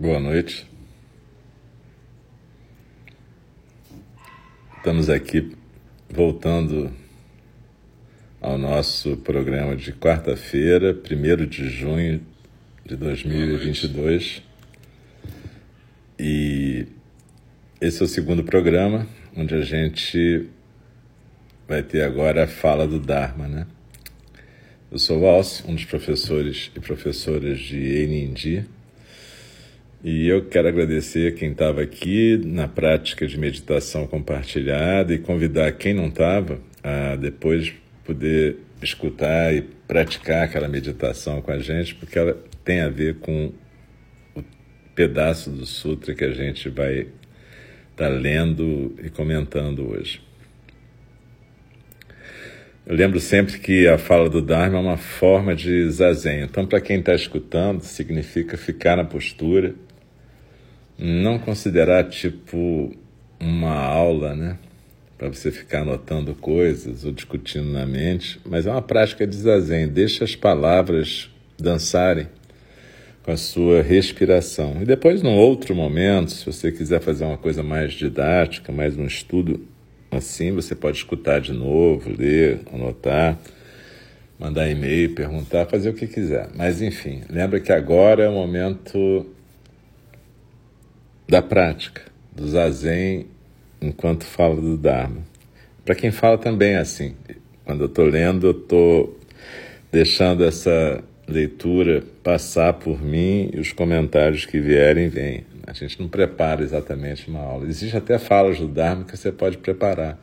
Boa noite. Estamos aqui voltando ao nosso programa de quarta-feira, 1 de junho de 2022. E esse é o segundo programa, onde a gente vai ter agora a fala do Dharma, né? Eu sou o Alce, um dos professores e professoras de Enindi, e eu quero agradecer quem estava aqui na prática de meditação compartilhada e convidar quem não estava a depois poder escutar e praticar aquela meditação com a gente, porque ela tem a ver com o pedaço do sutra que a gente vai estar tá lendo e comentando hoje. Eu lembro sempre que a fala do Dharma é uma forma de zazen. Então, para quem está escutando, significa ficar na postura não considerar tipo uma aula, né? Para você ficar anotando coisas ou discutindo na mente, mas é uma prática de zazen. Deixa as palavras dançarem com a sua respiração. E depois, num outro momento, se você quiser fazer uma coisa mais didática, mais um estudo assim, você pode escutar de novo, ler, anotar, mandar e-mail, perguntar, fazer o que quiser. Mas enfim, lembra que agora é o momento da prática, do zazen enquanto fala do Dharma. Para quem fala também é assim. Quando eu estou lendo, eu estou deixando essa leitura passar por mim e os comentários que vierem, vêm. A gente não prepara exatamente uma aula. Existe até falas do Dharma que você pode preparar,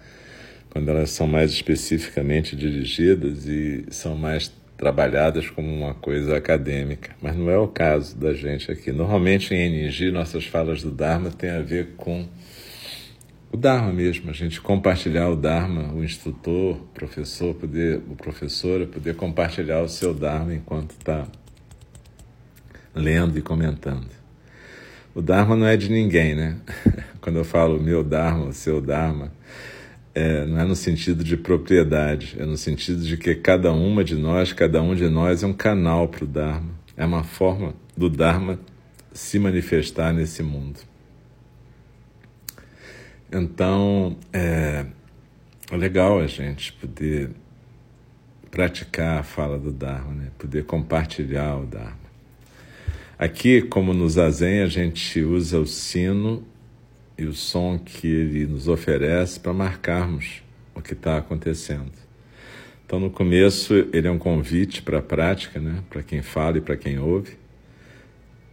quando elas são mais especificamente dirigidas e são mais trabalhadas como uma coisa acadêmica, mas não é o caso da gente aqui. Normalmente em NG, nossas falas do Dharma têm a ver com o Dharma mesmo, a gente compartilhar o Dharma, o instrutor, o professor, poder, o professor poder compartilhar o seu Dharma enquanto está lendo e comentando. O Dharma não é de ninguém, né? Quando eu falo meu Dharma, o seu Dharma, é, não é no sentido de propriedade, é no sentido de que cada uma de nós, cada um de nós é um canal para o Dharma, é uma forma do Dharma se manifestar nesse mundo. Então, é, é legal a gente poder praticar a fala do Dharma, né? poder compartilhar o Dharma. Aqui, como no Zazen, a gente usa o sino e o som que ele nos oferece para marcarmos o que está acontecendo. Então, no começo, ele é um convite para a prática, né? para quem fala e para quem ouve.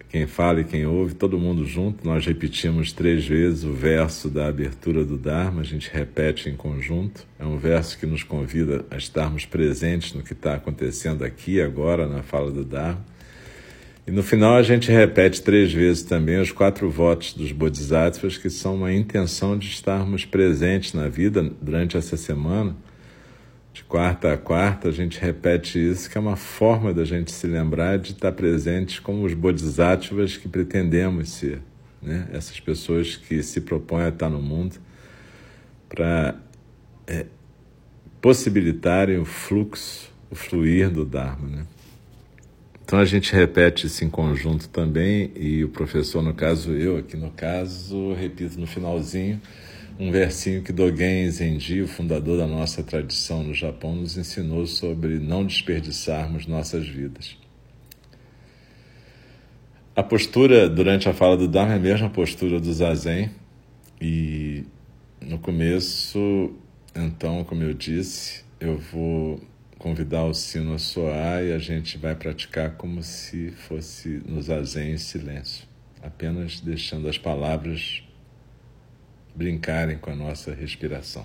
Quem fala e quem ouve, todo mundo junto. Nós repetimos três vezes o verso da abertura do Dharma, a gente repete em conjunto. É um verso que nos convida a estarmos presentes no que está acontecendo aqui, agora, na fala do Dharma. E no final a gente repete três vezes também os quatro votos dos Bodhisattvas, que são uma intenção de estarmos presentes na vida durante essa semana. De quarta a quarta, a gente repete isso, que é uma forma da gente se lembrar de estar presentes como os Bodhisattvas que pretendemos ser. Né? Essas pessoas que se propõem a estar no mundo para é, possibilitarem o fluxo, o fluir do Dharma. Né? Então a gente repete isso em conjunto também, e o professor, no caso eu, aqui no caso, repito no finalzinho um versinho que Dogen Zenji, o fundador da nossa tradição no Japão, nos ensinou sobre não desperdiçarmos nossas vidas. A postura durante a fala do Dharma é a mesma postura do Zazen, e no começo, então, como eu disse, eu vou convidar o sino a soar e a gente vai praticar como se fosse no zazen em silêncio, apenas deixando as palavras brincarem com a nossa respiração.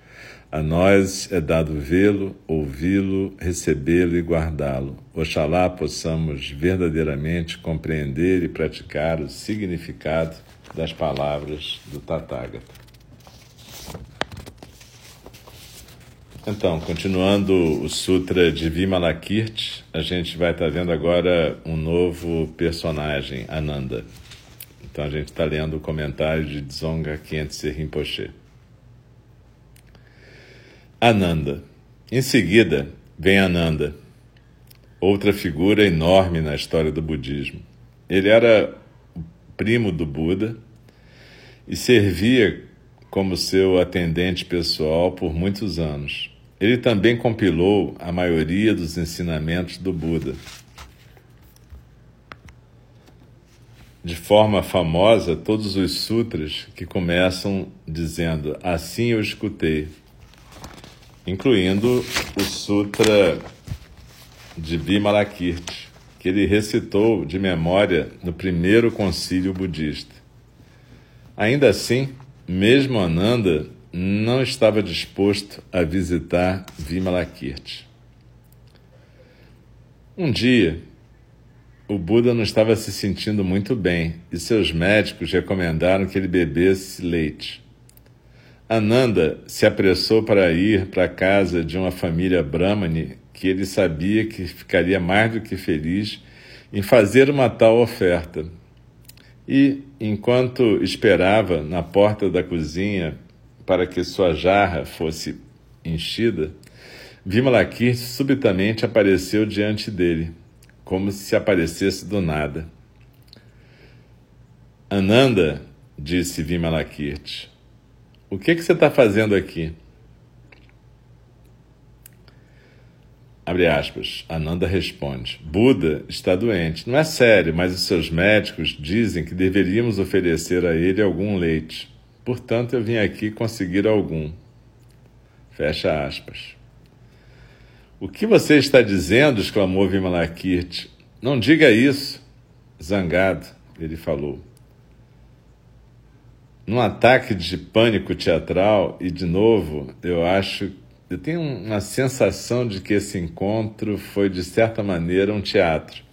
A nós é dado vê-lo, ouvi-lo, recebê-lo e guardá-lo. Oxalá possamos verdadeiramente compreender e praticar o significado das palavras do Tathagata. Então, continuando o Sutra de Vimalakirti, a gente vai estar vendo agora um novo personagem, Ananda. Então, a gente está lendo o comentário de Dzonga Khyentse Rinpoche. Ananda. Em seguida, vem Ananda, outra figura enorme na história do budismo. Ele era primo do Buda e servia como seu atendente pessoal por muitos anos. Ele também compilou a maioria dos ensinamentos do Buda. De forma famosa, todos os sutras que começam dizendo: Assim eu escutei, incluindo o Sutra de Vimalakirti, que ele recitou de memória no primeiro concílio budista. Ainda assim, mesmo Ananda não estava disposto a visitar Vimalakirti. Um dia, o Buda não estava se sentindo muito bem e seus médicos recomendaram que ele bebesse leite. Ananda se apressou para ir para a casa de uma família brahmane que ele sabia que ficaria mais do que feliz em fazer uma tal oferta. E, enquanto esperava na porta da cozinha para que sua jarra fosse enchida, Vimalakirti subitamente apareceu diante dele, como se aparecesse do nada. Ananda, disse Vimalakirti, o que, que você está fazendo aqui? Abre aspas. Ananda responde: Buda está doente. Não é sério, mas os seus médicos dizem que deveríamos oferecer a ele algum leite. Portanto, eu vim aqui conseguir algum. Fecha aspas. O que você está dizendo? exclamou Vimalakirti. Não diga isso. Zangado, ele falou num ataque de pânico teatral, e de novo, eu acho, eu tenho uma sensação de que esse encontro foi, de certa maneira, um teatro.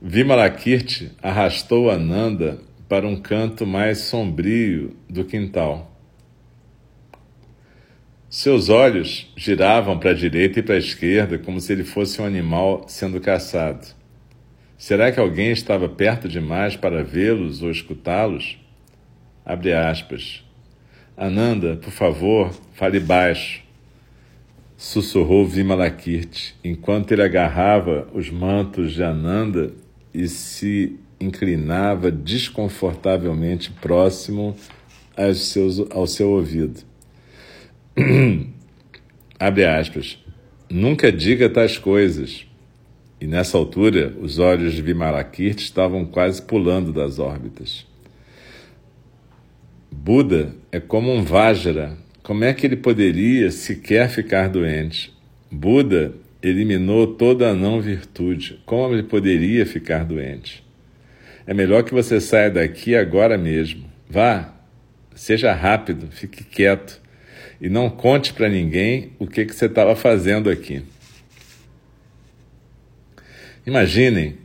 Vimalakirti arrastou Ananda para um canto mais sombrio do quintal. Seus olhos giravam para a direita e para a esquerda como se ele fosse um animal sendo caçado. Será que alguém estava perto demais para vê-los ou escutá-los? Abre aspas. Ananda, por favor, fale baixo. Sussurrou Vimalakirti, enquanto ele agarrava os mantos de Ananda e se inclinava desconfortavelmente próximo aos seus, ao seu ouvido. Abre aspas. Nunca diga tais coisas. E nessa altura, os olhos de Vimalakirti estavam quase pulando das órbitas. Buda é como um Vajra. Como é que ele poderia sequer ficar doente? Buda eliminou toda a não virtude. Como ele poderia ficar doente? É melhor que você saia daqui agora mesmo. Vá, seja rápido, fique quieto e não conte para ninguém o que, que você estava fazendo aqui. Imaginem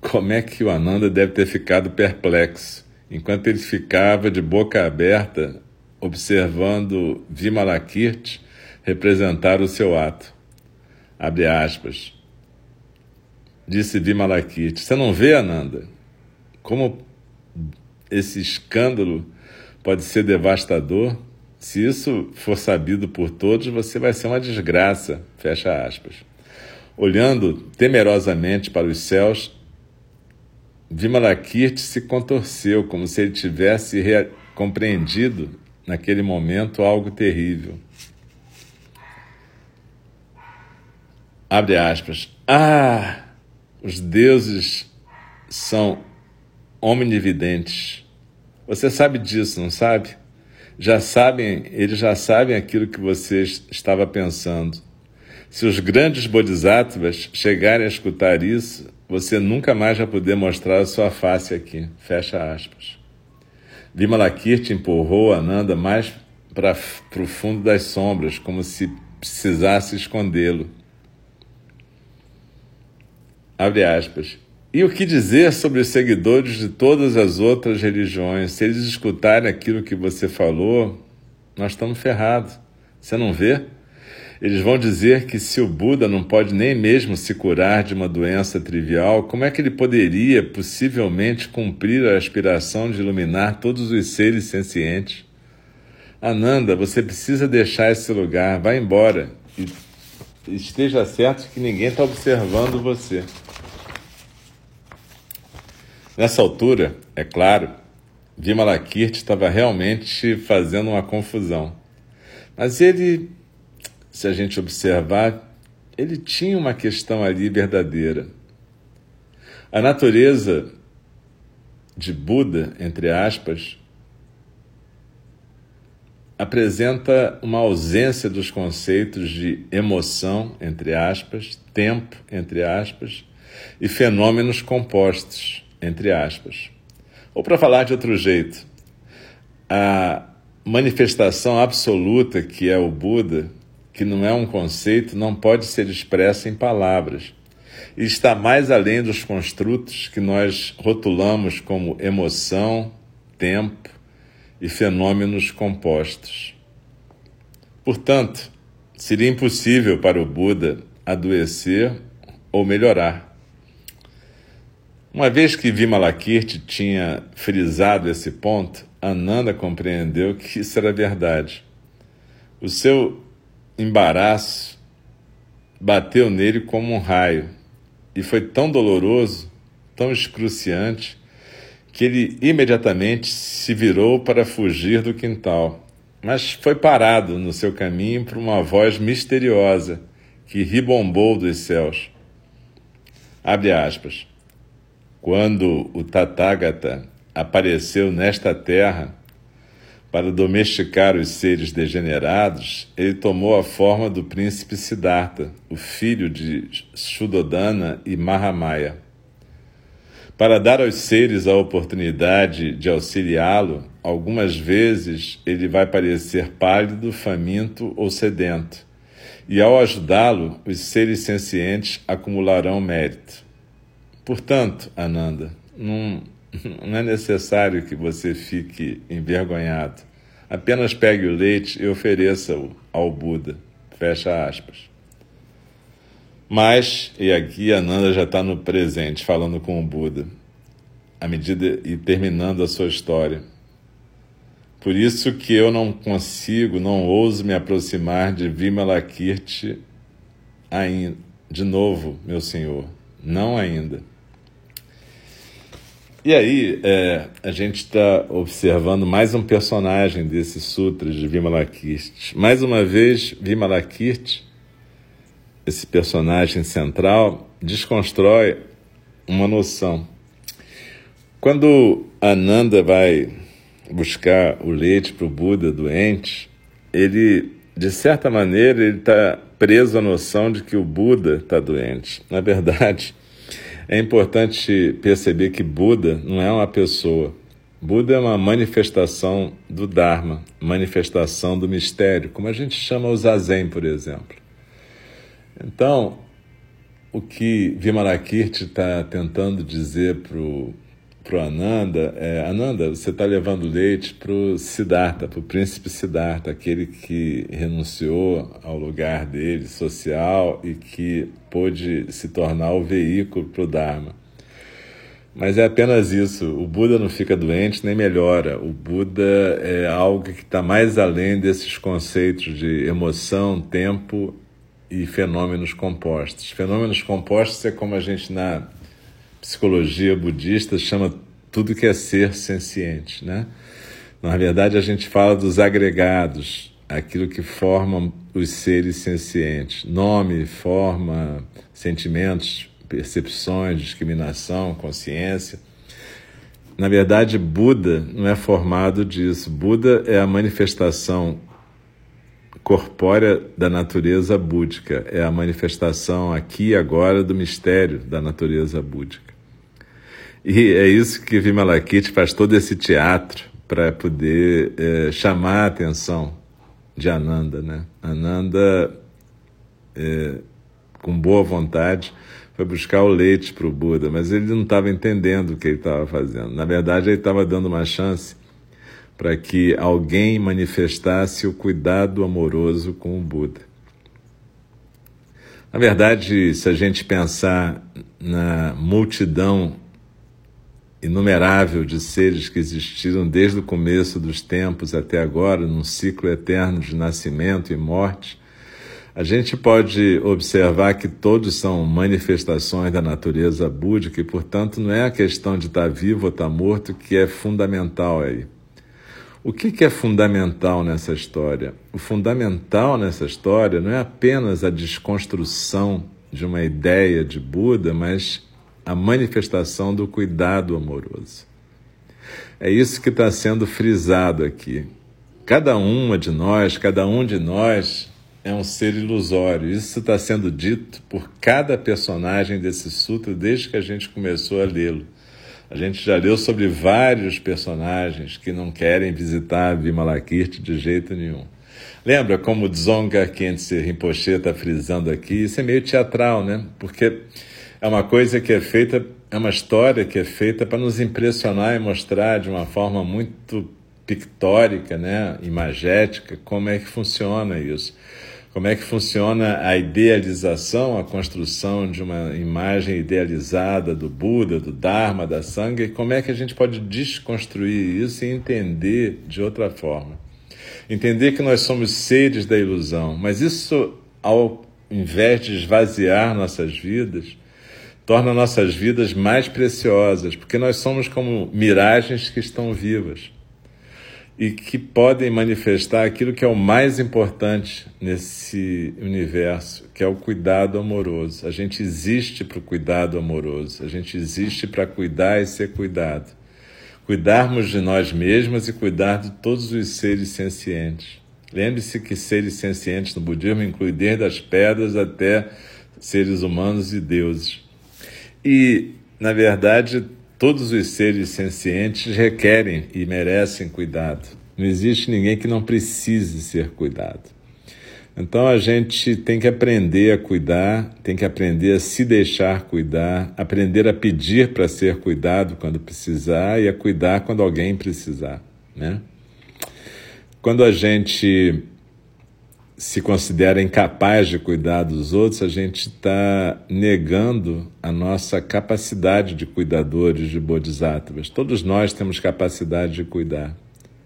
como é que o Ananda deve ter ficado perplexo enquanto ele ficava de boca aberta observando Vimalakirti representar o seu ato. Abre aspas. Disse Vimalakirti: Você não vê, Ananda, como esse escândalo pode ser devastador? Se isso for sabido por todos, você vai ser uma desgraça. Fecha aspas. Olhando temerosamente para os céus, Vimalakirti se contorceu, como se ele tivesse compreendido naquele momento algo terrível. Abre aspas. Ah, os deuses são omnividentes. Você sabe disso, não sabe? Já sabem, eles já sabem aquilo que você estava pensando. Se os grandes bodhisattvas chegarem a escutar isso, você nunca mais vai poder mostrar a sua face aqui. Fecha aspas. Vimalakirti empurrou Ananda mais para o fundo das sombras, como se precisasse escondê-lo. Abre aspas. E o que dizer sobre os seguidores de todas as outras religiões? Se eles escutarem aquilo que você falou, nós estamos ferrados. Você não vê? Eles vão dizer que se o Buda não pode nem mesmo se curar de uma doença trivial, como é que ele poderia possivelmente cumprir a aspiração de iluminar todos os seres sencientes? Ananda, você precisa deixar esse lugar, vá embora e esteja certo que ninguém está observando você. Nessa altura, é claro, Vimalakirti estava realmente fazendo uma confusão. Mas ele, se a gente observar, ele tinha uma questão ali verdadeira. A natureza de Buda, entre aspas, apresenta uma ausência dos conceitos de emoção, entre aspas, tempo, entre aspas, e fenômenos compostos, entre aspas. Ou para falar de outro jeito, a manifestação absoluta que é o Buda, que não é um conceito, não pode ser expressa em palavras. E está mais além dos construtos que nós rotulamos como emoção, tempo e fenômenos compostos. Portanto, seria impossível para o Buda adoecer ou melhorar. Uma vez que Vimalakirti tinha frisado esse ponto, Ananda compreendeu que isso era verdade. O seu embaraço bateu nele como um raio e foi tão doloroso, tão excruciante, que ele imediatamente se virou para fugir do quintal, mas foi parado no seu caminho por uma voz misteriosa que ribombou dos céus. Abre aspas. Quando o Tathagata apareceu nesta terra para domesticar os seres degenerados, ele tomou a forma do príncipe Siddhartha, o filho de Shuddodana e Mahamaya. Para dar aos seres a oportunidade de auxiliá-lo, algumas vezes ele vai parecer pálido, faminto ou sedento, e ao ajudá-lo, os seres sencientes acumularão mérito. Portanto, Ananda, não, não é necessário que você fique envergonhado. Apenas pegue o leite e ofereça-o ao Buda. Fecha aspas. Mas, e aqui Ananda já está no presente, falando com o Buda, à medida e terminando a sua história. Por isso que eu não consigo, não ouso me aproximar de Vimalakirti ainda. De novo, meu senhor, não ainda. E aí, é, a gente está observando mais um personagem desse sutra de Vimalakirti. Mais uma vez, Vimalakirti, esse personagem central, desconstrói uma noção. Quando Ananda vai buscar o leite para o Buda doente, ele, de certa maneira, ele está preso à noção de que o Buda está doente. Na verdade, é importante perceber que Buda não é uma pessoa. Buda é uma manifestação do Dharma, manifestação do mistério, como a gente chama o Zazen, por exemplo. Então, o que Vimalakirti está tentando dizer para o para o Ananda, é, Ananda, você está levando leite para o Siddhartha, para o príncipe Siddhartha, aquele que renunciou ao lugar dele social e que pôde se tornar o veículo para o Dharma. Mas é apenas isso. O Buda não fica doente nem melhora. O Buda é algo que está mais além desses conceitos de emoção, tempo e fenômenos compostos. Fenômenos compostos é como a gente na psicologia budista chama tudo que é ser senciente, né? Na verdade, a gente fala dos agregados, aquilo que forma os seres sencientes: nome, forma, sentimentos, percepções, discriminação, consciência. Na verdade, Buda não é formado disso. Buda é a manifestação corpórea da natureza búdica, é a manifestação aqui e agora do mistério da natureza búdica. E é isso que Vimalakit faz todo esse teatro para poder é, chamar a atenção de Ananda. Né? Ananda, é, com boa vontade, foi buscar o leite para o Buda, mas ele não estava entendendo o que ele estava fazendo. Na verdade, ele estava dando uma chance para que alguém manifestasse o cuidado amoroso com o Buda. Na verdade, se a gente pensar na multidão inumerável de seres que existiram desde o começo dos tempos até agora, num ciclo eterno de nascimento e morte, a gente pode observar que todos são manifestações da natureza búdica e, portanto, não é a questão de estar vivo ou estar morto que é fundamental aí. O que, que é fundamental nessa história? O fundamental nessa história não é apenas a desconstrução de uma ideia de Buda, mas a manifestação do cuidado amoroso. É isso que está sendo frisado aqui. Cada uma de nós, cada um de nós é um ser ilusório. Isso está sendo dito por cada personagem desse sutra desde que a gente começou a lê-lo. A gente já leu sobre vários personagens que não querem visitar Vimalakirti de jeito nenhum. Lembra como Dzonga Khyentse Rinpoche está frisando aqui? Isso é meio teatral, né? Porque é uma coisa que é feita, é uma história que é feita para nos impressionar e mostrar de uma forma muito pictórica, né, imagética, como é que funciona isso como é que funciona a idealização, a construção de uma imagem idealizada do Buda, do Dharma, da Sangha, e como é que a gente pode desconstruir isso e entender de outra forma. Entender que nós somos seres da ilusão, mas isso, ao invés de esvaziar nossas vidas, torna nossas vidas mais preciosas, porque nós somos como miragens que estão vivas e que podem manifestar aquilo que é o mais importante nesse universo, que é o cuidado amoroso. A gente existe para o cuidado amoroso, a gente existe para cuidar e ser cuidado. Cuidarmos de nós mesmos e cuidar de todos os seres sencientes. Lembre-se que seres sencientes no budismo inclui desde as pedras até seres humanos e deuses. E, na verdade, Todos os seres sencientes requerem e merecem cuidado. Não existe ninguém que não precise ser cuidado. Então a gente tem que aprender a cuidar, tem que aprender a se deixar cuidar, aprender a pedir para ser cuidado quando precisar e a cuidar quando alguém precisar, né? Quando a gente se considera incapaz de cuidar dos outros, a gente está negando a nossa capacidade de cuidadores, de bodhisattvas. Todos nós temos capacidade de cuidar.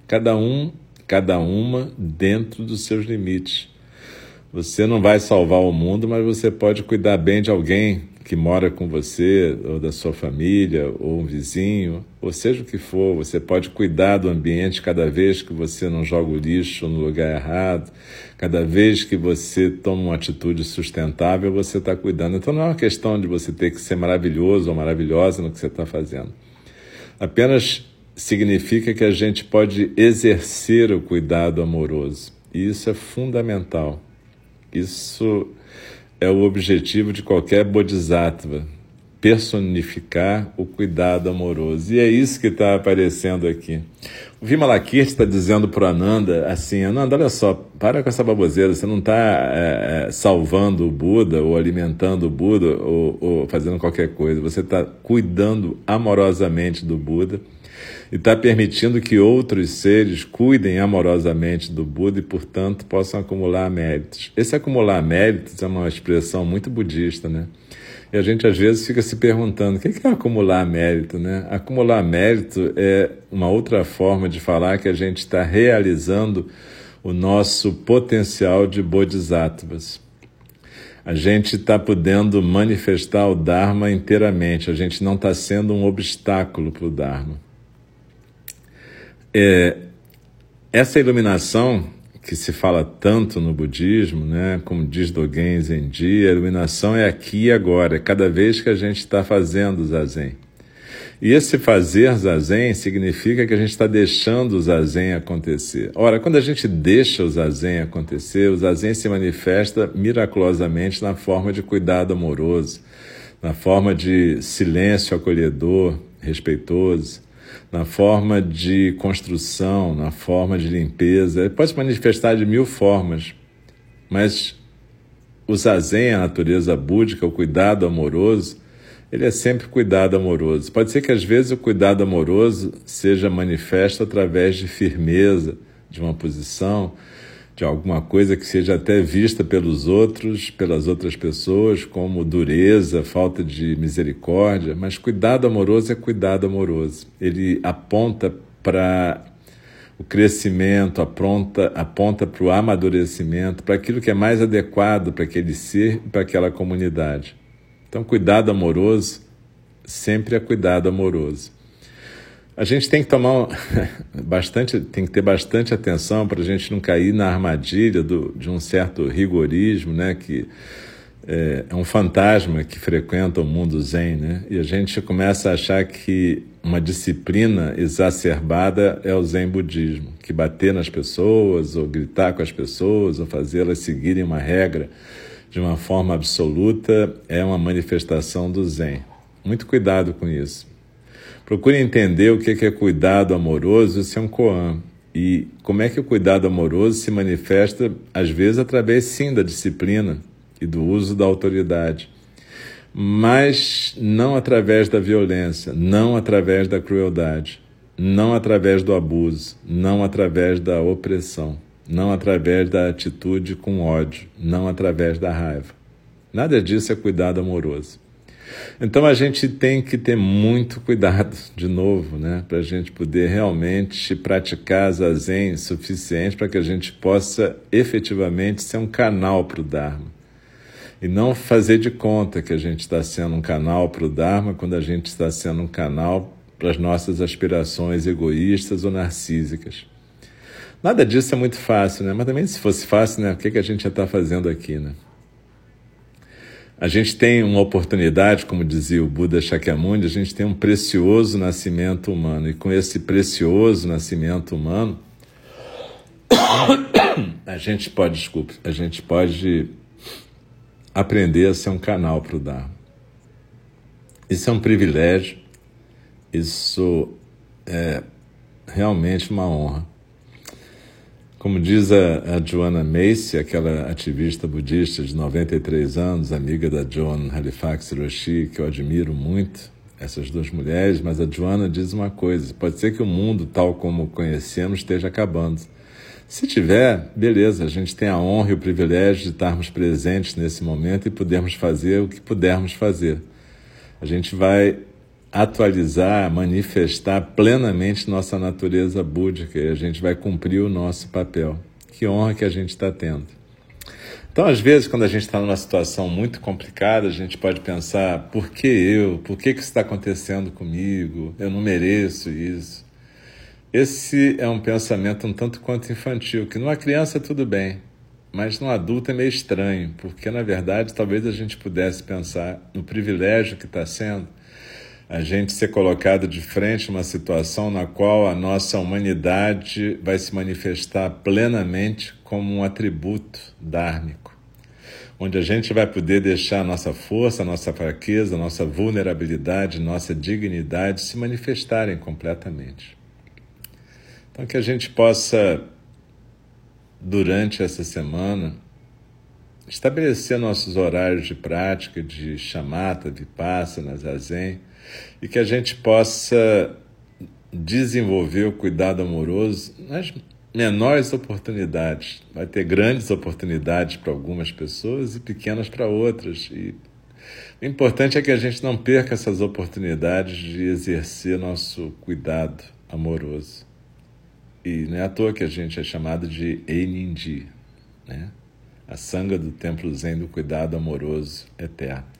Cada um, cada uma dentro dos seus limites. Você não vai salvar o mundo, mas você pode cuidar bem de alguém que mora com você, ou da sua família, ou um vizinho, ou seja o que for, você pode cuidar do ambiente cada vez que você não joga o lixo no lugar errado, cada vez que você toma uma atitude sustentável, você está cuidando. Então não é uma questão de você ter que ser maravilhoso ou maravilhosa no que você está fazendo. Apenas significa que a gente pode exercer o cuidado amoroso. E isso é fundamental. Isso é o objetivo de qualquer bodhisattva, personificar o cuidado amoroso. E é isso que está aparecendo aqui. O Vimalakirti está dizendo para Ananda assim, Ananda, olha só, para com essa baboseira, você não está é, é, salvando o Buda ou alimentando o Buda ou, ou fazendo qualquer coisa, você está cuidando amorosamente do Buda e está permitindo que outros seres cuidem amorosamente do Buda e, portanto, possam acumular méritos. Esse acumular méritos é uma expressão muito budista, né? E a gente às vezes fica se perguntando o que é acumular mérito, né? Acumular mérito é uma outra forma de falar que a gente está realizando o nosso potencial de bodhisattvas. A gente está podendo manifestar o Dharma inteiramente, a gente não está sendo um obstáculo para o Dharma. É, essa iluminação que se fala tanto no budismo, né? como diz Dogen Zenji, a iluminação é aqui e agora, é cada vez que a gente está fazendo zazen. E esse fazer zazen significa que a gente está deixando o zazen acontecer. Ora, quando a gente deixa o zazen acontecer, o zazen se manifesta miraculosamente na forma de cuidado amoroso, na forma de silêncio acolhedor, respeitoso, na forma de construção, na forma de limpeza. Ele pode se manifestar de mil formas, mas o zazen, a natureza búdica, o cuidado amoroso, ele é sempre cuidado amoroso. Pode ser que às vezes o cuidado amoroso seja manifesto através de firmeza, de uma posição, de alguma coisa que seja até vista pelos outros, pelas outras pessoas, como dureza, falta de misericórdia, mas cuidado amoroso é cuidado amoroso. Ele aponta para o crescimento, aponta, aponta para o amadurecimento, para aquilo que é mais adequado para aquele ser e para aquela comunidade. Então, cuidado amoroso sempre é cuidado amoroso. A gente tem que tomar bastante, tem que ter bastante atenção para a gente não cair na armadilha do, de um certo rigorismo, né? Que é, é, um fantasma que frequenta o mundo zen, né? E a gente começa a achar que uma disciplina exacerbada é o zen budismo, que bater nas pessoas, ou gritar com as pessoas, ou fazê-las seguirem uma regra de uma forma absoluta é uma manifestação do zen. Muito cuidado com isso. Procure entender o que é cuidado amoroso, isso é um koan. E como é que o cuidado amoroso se manifesta, às vezes, através sim da disciplina e do uso da autoridade, mas não através da violência, não através da crueldade, não através do abuso, não através da opressão, não através da atitude com ódio, não através da raiva. Nada disso é cuidado amoroso. Então a gente tem que ter muito cuidado, de novo, né, para a gente poder realmente praticar zazen suficiente para que a gente possa efetivamente ser um canal para o Dharma. E não fazer de conta que a gente está sendo um canal para o Dharma quando a gente está sendo um canal para as nossas aspirações egoístas ou narcísicas. Nada disso é muito fácil, né? Mas também se fosse fácil, né? O que, que a gente já está fazendo aqui, né? A gente tem uma oportunidade, como dizia o Buda Shakyamuni, a gente tem um precioso nascimento humano. E com esse precioso nascimento humano, a gente pode, desculpe, a gente pode aprender a ser um canal para o Dharma. Isso é um privilégio, isso é realmente uma honra. Como diz a, a Joanna Macy, aquela ativista budista de 93 anos, amiga da Joan Halifax Hiroshi, que eu admiro muito, essas duas mulheres, mas a Joanna diz uma coisa: pode ser que o mundo, tal como conhecemos, esteja acabando. Se tiver, beleza, a gente tem a honra e o privilégio de estarmos presentes nesse momento e podermos fazer o que pudermos fazer. A gente vai atualizar, manifestar plenamente nossa natureza búdica e a gente vai cumprir o nosso papel. Que honra que a gente está tendo. Então, às vezes, quando a gente está numa situação muito complicada, a gente pode pensar: por que eu? Por que, que isso está acontecendo comigo? Eu não mereço isso. Esse é um pensamento um tanto quanto infantil, que numa criança tudo bem, mas num adulto é meio estranho, porque na verdade talvez a gente pudesse pensar no privilégio que está sendo a gente ser colocado de frente a uma situação na qual a nossa humanidade vai se manifestar plenamente como um atributo dármico, onde a gente vai poder deixar a nossa força, a nossa fraqueza, a nossa vulnerabilidade, nossa dignidade se manifestarem completamente. Então, que a gente possa, durante essa semana, estabelecer nossos horários de prática de chamata, vipassana, zazen, e que a gente possa desenvolver o cuidado amoroso nas menores oportunidades. Vai ter grandes oportunidades para algumas pessoas e pequenas para outras. E o importante é que a gente não perca essas oportunidades de exercer nosso cuidado amoroso. E não é à toa que a gente é chamado de Einindi, né? a sanga do templo zen do cuidado amoroso eterno.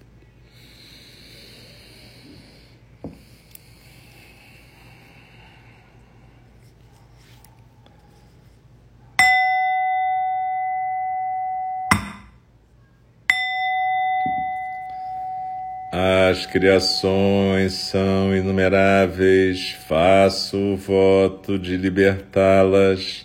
As criações são inumeráveis, faço o voto de libertá-las.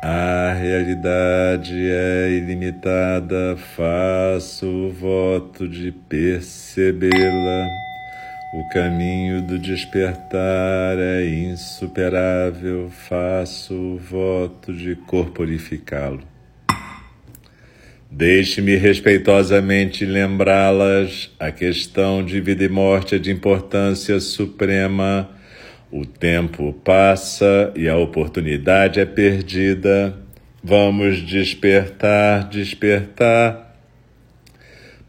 A realidade é ilimitada, faço o voto de percebê-la. O caminho do despertar é insuperável, faço o voto de corporificá-lo. Deixe-me respeitosamente lembrá-las: a questão de vida e morte é de importância suprema. O tempo passa e a oportunidade é perdida. Vamos despertar, despertar.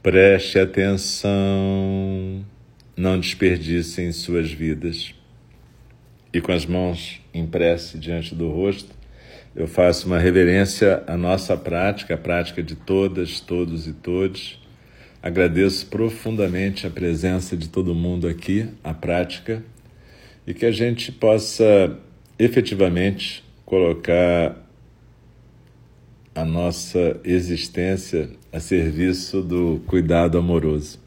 Preste atenção. Não desperdicem suas vidas. E com as mãos em prece diante do rosto, eu faço uma reverência à nossa prática, a prática de todas, todos e todes. Agradeço profundamente a presença de todo mundo aqui, a prática, e que a gente possa efetivamente colocar a nossa existência a serviço do cuidado amoroso.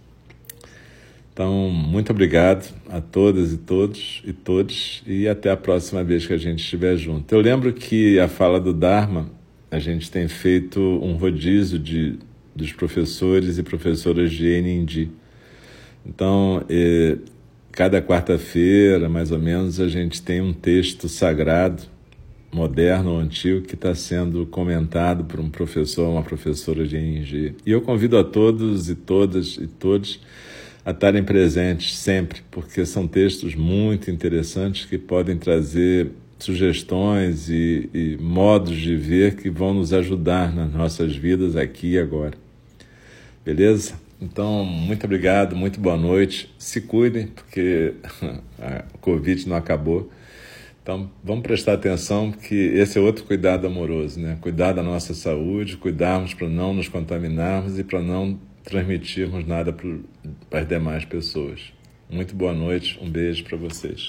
Então, muito obrigado a todas e todos e todos e até a próxima vez que a gente estiver junto. Eu lembro que a fala do Dharma, a gente tem feito um rodízio de, dos professores e professoras de NND. Então, eh, cada quarta-feira, mais ou menos, a gente tem um texto sagrado, moderno ou antigo, que está sendo comentado por um professor ou uma professora de NNG. E eu convido a todos e todas e todos a estarem presentes sempre, porque são textos muito interessantes que podem trazer sugestões e, e, modos de ver que vão nos ajudar nas nossas vidas aqui e agora. Beleza? Então, muito obrigado, muito boa noite. Se cuidem, porque a Covid não acabou. Então, vamos prestar atenção que esse é outro cuidado amoroso, né? Cuidar da nossa saúde, cuidarmos para não nos contaminarmos e para não transmitirmos nada para as demais pessoas. Muito boa noite, um beijo para vocês.